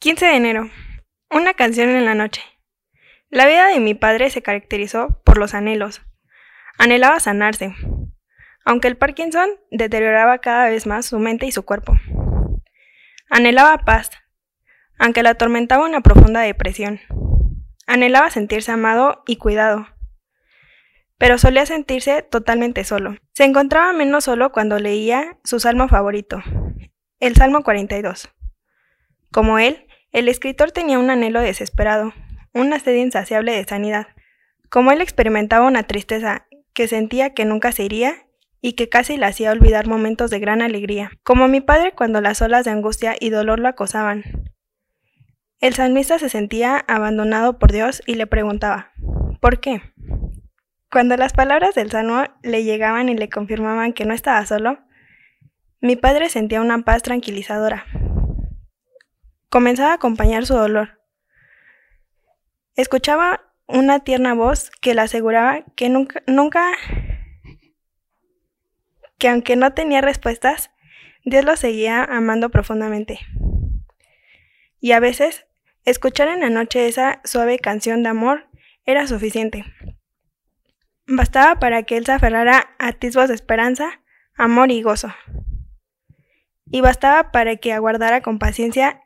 15 de enero. Una canción en la noche. La vida de mi padre se caracterizó por los anhelos. Anhelaba sanarse, aunque el Parkinson deterioraba cada vez más su mente y su cuerpo. Anhelaba paz, aunque la atormentaba una profunda depresión. Anhelaba sentirse amado y cuidado, pero solía sentirse totalmente solo. Se encontraba menos solo cuando leía su salmo favorito, el Salmo 42. Como él, el escritor tenía un anhelo desesperado, una sed insaciable de sanidad. Como él experimentaba una tristeza que sentía que nunca se iría y que casi le hacía olvidar momentos de gran alegría, como mi padre cuando las olas de angustia y dolor lo acosaban. El salmista se sentía abandonado por Dios y le preguntaba, ¿por qué? Cuando las palabras del salmo le llegaban y le confirmaban que no estaba solo, mi padre sentía una paz tranquilizadora, comenzaba a acompañar su dolor. Escuchaba una tierna voz que le aseguraba que nunca, nunca, que aunque no tenía respuestas, Dios lo seguía amando profundamente. Y a veces, escuchar en la noche esa suave canción de amor era suficiente. Bastaba para que él se aferrara a atisbos de esperanza, amor y gozo. Y bastaba para que aguardara con paciencia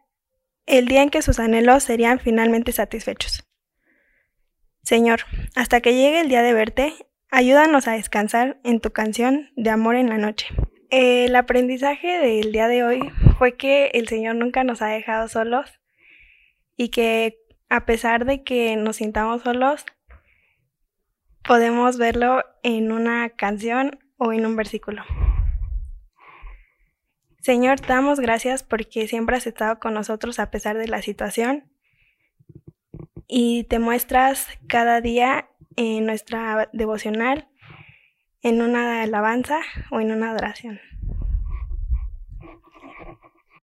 el día en que sus anhelos serían finalmente satisfechos. Señor, hasta que llegue el día de verte, ayúdanos a descansar en tu canción de amor en la noche. El aprendizaje del día de hoy fue que el Señor nunca nos ha dejado solos y que a pesar de que nos sintamos solos, podemos verlo en una canción o en un versículo. Señor, te damos gracias porque siempre has estado con nosotros a pesar de la situación y te muestras cada día en nuestra devocional, en una alabanza o en una adoración.